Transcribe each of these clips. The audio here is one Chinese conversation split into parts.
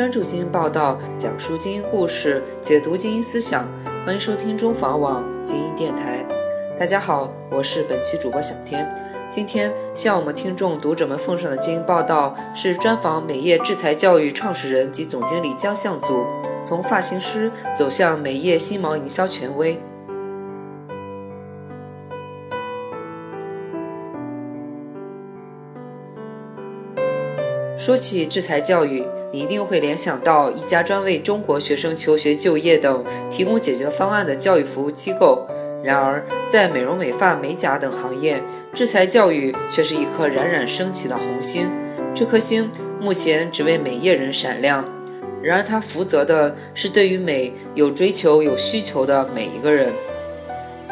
专注精英报道，讲述精英故事，解读精英思想。欢迎收听中房网精英电台。大家好，我是本期主播小天。今天向我们听众读者们奉上的精英报道是专访美业制裁教育创始人及总经理江向祖，从发型师走向美业新毛营销权威。说起制裁教育，你一定会联想到一家专为中国学生求学、就业等提供解决方案的教育服务机构。然而，在美容美发、美甲等行业，制裁教育却是一颗冉冉升起的红星。这颗星目前只为美业人闪亮，然而它负责的是对于美有追求、有需求的每一个人。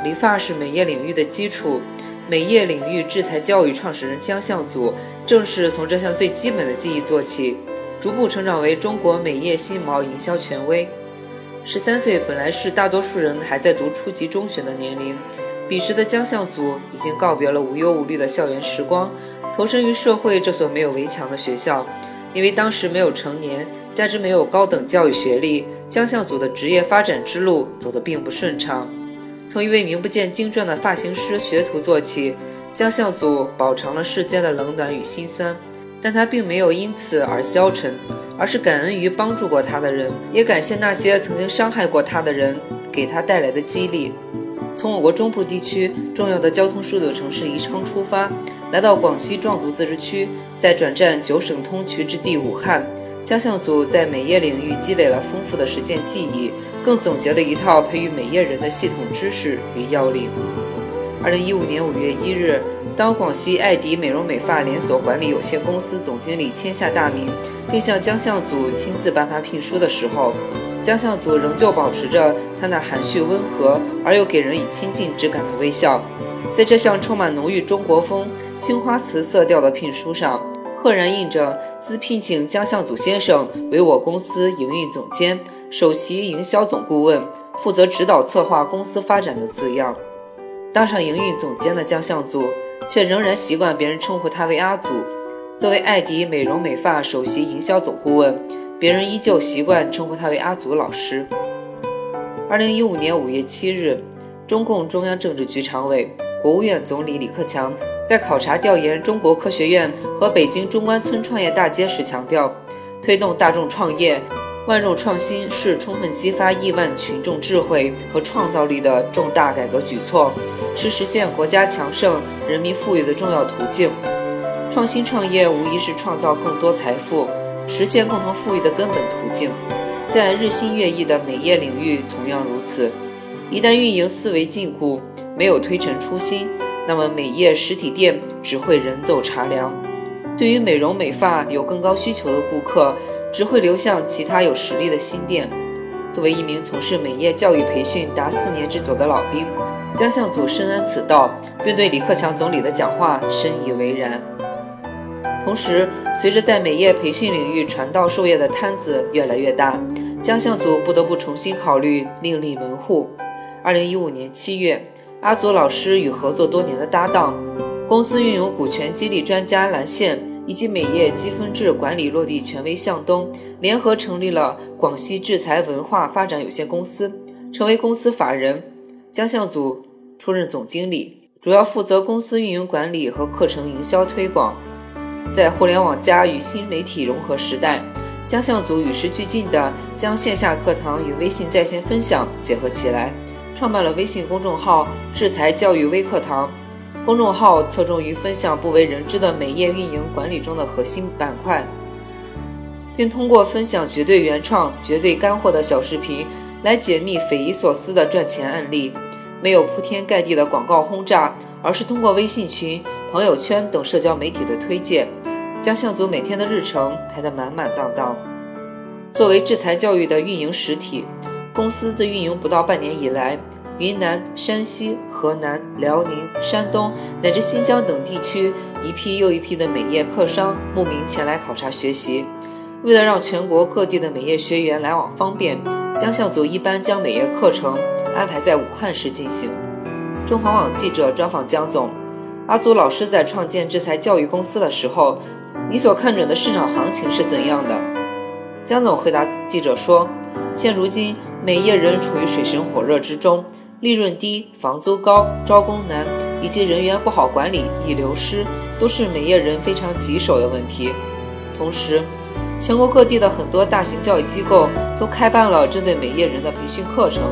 理发是美业领域的基础。美业领域制裁教育创始人江向祖，正是从这项最基本的技艺做起，逐步成长为中国美业新毛营销权威。十三岁本来是大多数人还在读初级中学的年龄，彼时的江向祖已经告别了无忧无虑的校园时光，投身于社会这所没有围墙的学校。因为当时没有成年，加之没有高等教育学历，江向祖的职业发展之路走得并不顺畅。从一位名不见经传的发型师学徒做起，江向祖饱尝了世间的冷暖与辛酸，但他并没有因此而消沉，而是感恩于帮助过他的人，也感谢那些曾经伤害过他的人给他带来的激励。从我国中部地区重要的交通枢纽城市宜昌出发，来到广西壮族自治区，再转战九省通衢之地武汉。江向祖在美业领域积累了丰富的实践技艺，更总结了一套培育美业人的系统知识与要领。二零一五年五月一日，当广西艾迪美容美发连锁管理有限公司总经理签下大名，并向江向祖亲自颁发聘书的时候，江向祖仍旧保持着他那含蓄温和而又给人以亲近之感的微笑。在这项充满浓郁中国风青花瓷色调的聘书上。赫然印着“兹聘请江向祖先生为我公司营运总监、首席营销总顾问，负责指导策划公司发展”的字样。当上营运总监的江向祖，却仍然习惯别人称呼他为阿祖。作为艾迪美容美发首席营销总顾问，别人依旧习惯称呼他为阿祖老师。二零一五年五月七日，中共中央政治局常委、国务院总理李克强。在考察调研中国科学院和北京中关村创业大街时强调，推动大众创业、万众创新是充分激发亿万群众智慧和创造力的重大改革举措，是实现国家强盛、人民富裕的重要途径。创新创业无疑是创造更多财富、实现共同富裕的根本途径。在日新月异的美业领域同样如此。一旦运营思维禁锢，没有推陈出新。那么美业实体店只会人走茶凉，对于美容美发有更高需求的顾客，只会流向其他有实力的新店。作为一名从事美业教育培训达四年之久的老兵，江向祖深谙此道，并对李克强总理的讲话深以为然。同时，随着在美业培训领域传道授业的摊子越来越大，江向祖不得不重新考虑另立门户。二零一五年七月。阿祖老师与合作多年的搭档，公司运营股权激励专家蓝线以及美业积分制管理落地权威向东，联合成立了广西制裁文化发展有限公司，成为公司法人。江向祖出任总经理，主要负责公司运营管理和课程营销推广。在互联网加与新媒体融合时代，江向祖与时俱进地将线下课堂与微信在线分享结合起来。创办了微信公众号“制裁教育微课堂”，公众号侧重于分享不为人知的美业运营管理中的核心板块，并通过分享绝对原创、绝对干货的小视频来解密匪夷所思的赚钱案例。没有铺天盖地的广告轰炸，而是通过微信群、朋友圈等社交媒体的推荐，将向祖每天的日程排得满满当当。作为制裁教育的运营实体。公司自运营不到半年以来，云南、山西、河南、辽宁、山东乃至新疆等地区，一批又一批的美业客商慕名前来考察学习。为了让全国各地的美业学员来往方便，江向祖一般将美业课程安排在武汉市进行。中华网记者专访江总：阿祖老师在创建制裁教育公司的时候，你所看准的市场行情是怎样的？江总回答记者说：“现如今美业仍处于水深火热之中，利润低、房租高、招工难，以及人员不好管理易流失，都是美业人非常棘手的问题。同时，全国各地的很多大型教育机构都开办了针对美业人的培训课程。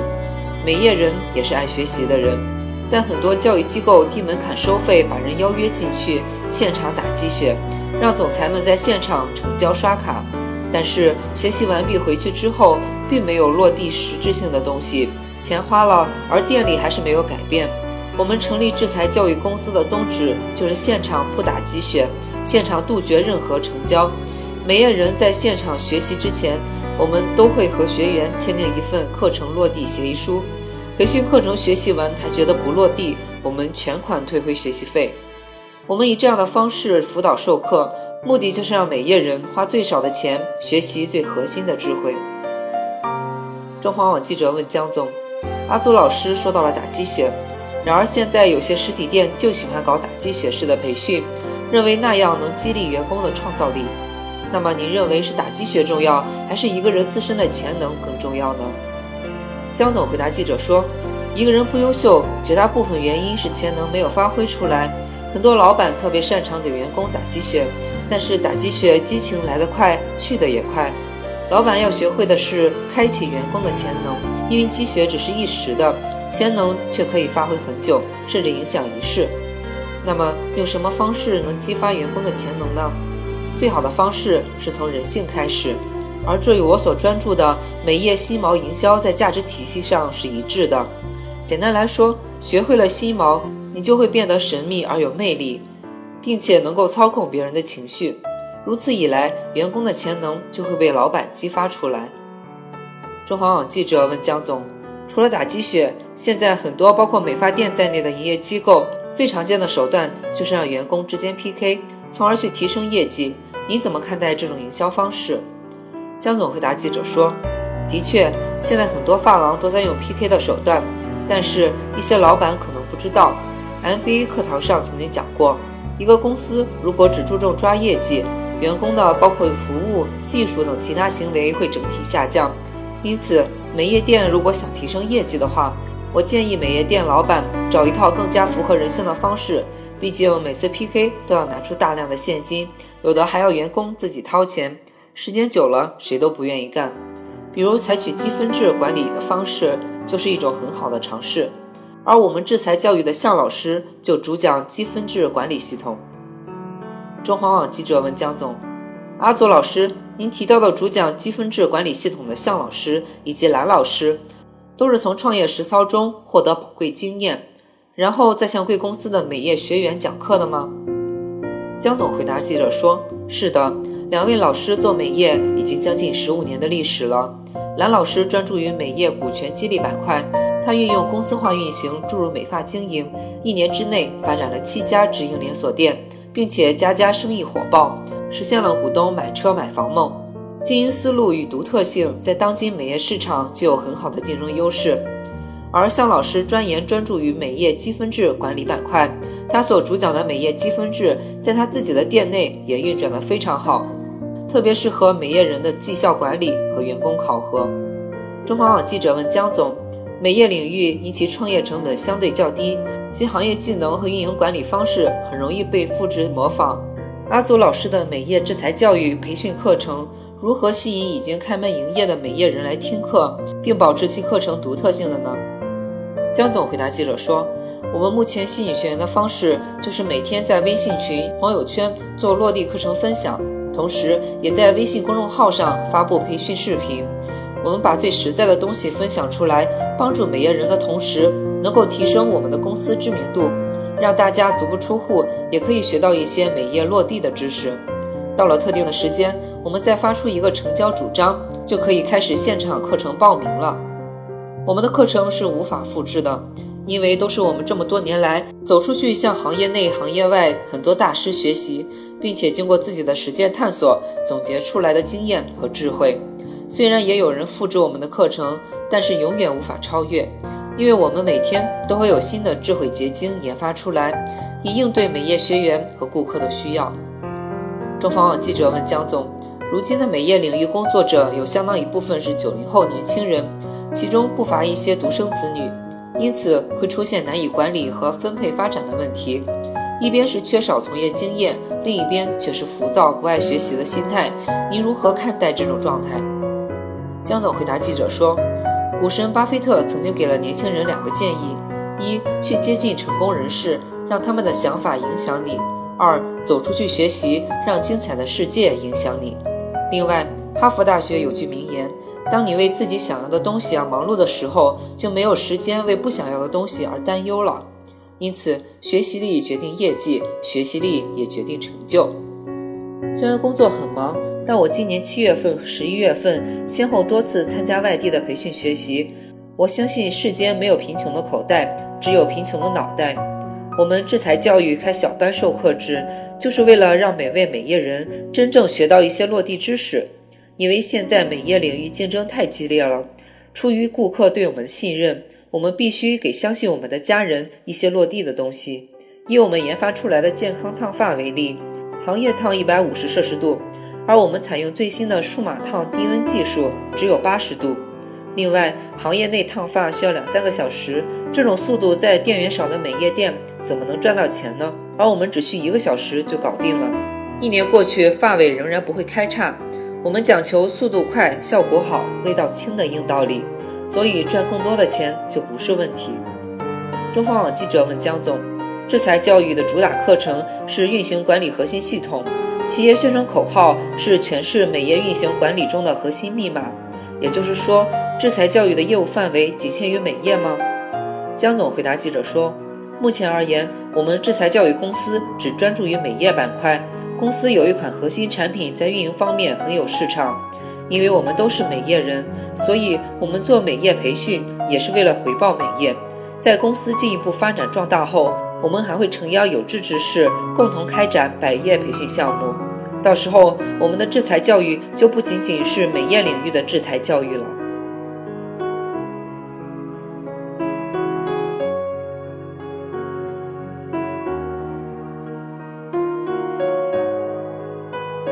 美业人也是爱学习的人，但很多教育机构低门槛收费，把人邀约进去，现场打鸡血，让总裁们在现场成交刷卡。”但是学习完毕回去之后，并没有落地实质性的东西，钱花了，而店里还是没有改变。我们成立制裁教育公司的宗旨就是现场不打鸡血，现场杜绝任何成交。每业人在现场学习之前，我们都会和学员签订一份课程落地协议书。培训课程学习完他觉得不落地，我们全款退回学习费。我们以这样的方式辅导授课。目的就是让美业人花最少的钱学习最核心的智慧。中方网记者问江总：“阿祖老师说到了打鸡血，然而现在有些实体店就喜欢搞打鸡血式的培训，认为那样能激励员工的创造力。那么您认为是打鸡血重要，还是一个人自身的潜能更重要呢？”江总回答记者说：“一个人不优秀，绝大部分原因是潜能没有发挥出来。很多老板特别擅长给员工打鸡血。”但是打鸡血，激情来得快，去得也快。老板要学会的是开启员工的潜能，因为积雪只是一时的，潜能却可以发挥很久，甚至影响一世。那么，用什么方式能激发员工的潜能呢？最好的方式是从人性开始，而这与我所专注的美业新毛营销在价值体系上是一致的。简单来说，学会了新毛，你就会变得神秘而有魅力。并且能够操控别人的情绪，如此一来，员工的潜能就会被老板激发出来。中房网记者问江总：“除了打鸡血，现在很多包括美发店在内的营业机构最常见的手段就是让员工之间 PK，从而去提升业绩。你怎么看待这种营销方式？”江总回答记者说：“的确，现在很多发廊都在用 PK 的手段，但是一些老板可能不知道，MBA 课堂上曾经讲过。”一个公司如果只注重抓业绩，员工的包括服务、技术等其他行为会整体下降。因此，美业店如果想提升业绩的话，我建议美业店老板找一套更加符合人性的方式。毕竟每次 PK 都要拿出大量的现金，有的还要员工自己掏钱，时间久了谁都不愿意干。比如采取积分制管理的方式，就是一种很好的尝试。而我们制裁教育的向老师就主讲积分制管理系统。中华网记者问江总：“阿佐老师，您提到的主讲积分制管理系统的向老师以及蓝老师，都是从创业实操中获得宝贵经验，然后再向贵公司的美业学员讲课的吗？”江总回答记者说：“是的，两位老师做美业已经将近十五年的历史了。蓝老师专注于美业股权激励板块。”他运用公司化运行注入美发经营，一年之内发展了七家直营连锁店，并且家家生意火爆，实现了股东买车买房梦。经营思路与独特性在当今美业市场具有很好的竞争优势。而向老师专研专注于美业积分制管理板块，他所主讲的美业积分制在他自己的店内也运转得非常好，特别适合美业人的绩效管理和员工考核。中方网记者问江总。美业领域因其创业成本相对较低，其行业技能和运营管理方式很容易被复制模仿。阿祖老师的美业制裁教育培训课程如何吸引已经开门营业的美业人来听课，并保持其课程独特性的呢？江总回答记者说：“我们目前吸引学员的方式就是每天在微信群、朋友圈做落地课程分享，同时也在微信公众号上发布培训视频。”我们把最实在的东西分享出来，帮助美业人的同时，能够提升我们的公司知名度，让大家足不出户也可以学到一些美业落地的知识。到了特定的时间，我们再发出一个成交主张，就可以开始现场课程报名了。我们的课程是无法复制的，因为都是我们这么多年来走出去向行业内行业外很多大师学习，并且经过自己的实践探索总结出来的经验和智慧。虽然也有人复制我们的课程，但是永远无法超越，因为我们每天都会有新的智慧结晶研发出来，以应对美业学员和顾客的需要。中方网记者问江总：“如今的美业领域工作者有相当一部分是九零后年轻人，其中不乏一些独生子女，因此会出现难以管理和分配发展的问题。一边是缺少从业经验，另一边却是浮躁不爱学习的心态。您如何看待这种状态？江总回答记者说：“股神巴菲特曾经给了年轻人两个建议：一，去接近成功人士，让他们的想法影响你；二，走出去学习，让精彩的世界影响你。”另外，哈佛大学有句名言：“当你为自己想要的东西而忙碌的时候，就没有时间为不想要的东西而担忧了。”因此，学习力决定业绩，学习力也决定成就。虽然工作很忙，但我今年七月份十一月份先后多次参加外地的培训学习。我相信世间没有贫穷的口袋，只有贫穷的脑袋。我们制裁教育开小班授课制，就是为了让每位美业人真正学到一些落地知识。因为现在美业领域竞争太激烈了，出于顾客对我们的信任，我们必须给相信我们的家人一些落地的东西。以我们研发出来的健康烫发为例，行业烫一百五十摄氏度，而我们采用最新的数码烫低温技术，只有八十度。另外，行业内烫发需要两三个小时，这种速度在店员少的美业店。怎么能赚到钱呢？而我们只需一个小时就搞定了。一年过去，发尾仍然不会开叉。我们讲求速度快、效果好、味道轻的硬道理，所以赚更多的钱就不是问题。中方网记者问江总：制裁教育的主打课程是运行管理核心系统，企业宣传口号是诠释美业运行管理中的核心密码。也就是说，制裁教育的业务范围仅限于美业吗？江总回答记者说。目前而言，我们制裁教育公司只专注于美业板块。公司有一款核心产品在运营方面很有市场，因为我们都是美业人，所以我们做美业培训也是为了回报美业。在公司进一步发展壮大后，我们还会诚邀有志之士共同开展百业培训项目。到时候，我们的制裁教育就不仅仅是美业领域的制裁教育了。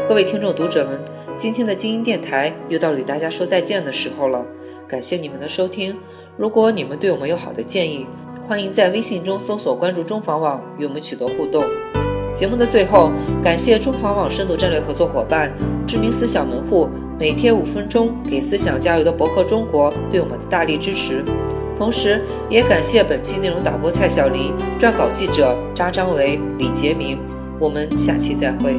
各位听众、读者们，今天的精英电台又到与大家说再见的时候了。感谢你们的收听。如果你们对我们有好的建议，欢迎在微信中搜索关注中房网，与我们取得互动。节目的最后，感谢中房网深度战略合作伙伴、知名思想门户每天五分钟给思想加油的博客中国对我们的大力支持。同时，也感谢本期内容导播蔡小黎、撰稿记者扎张维、李杰明。我们下期再会。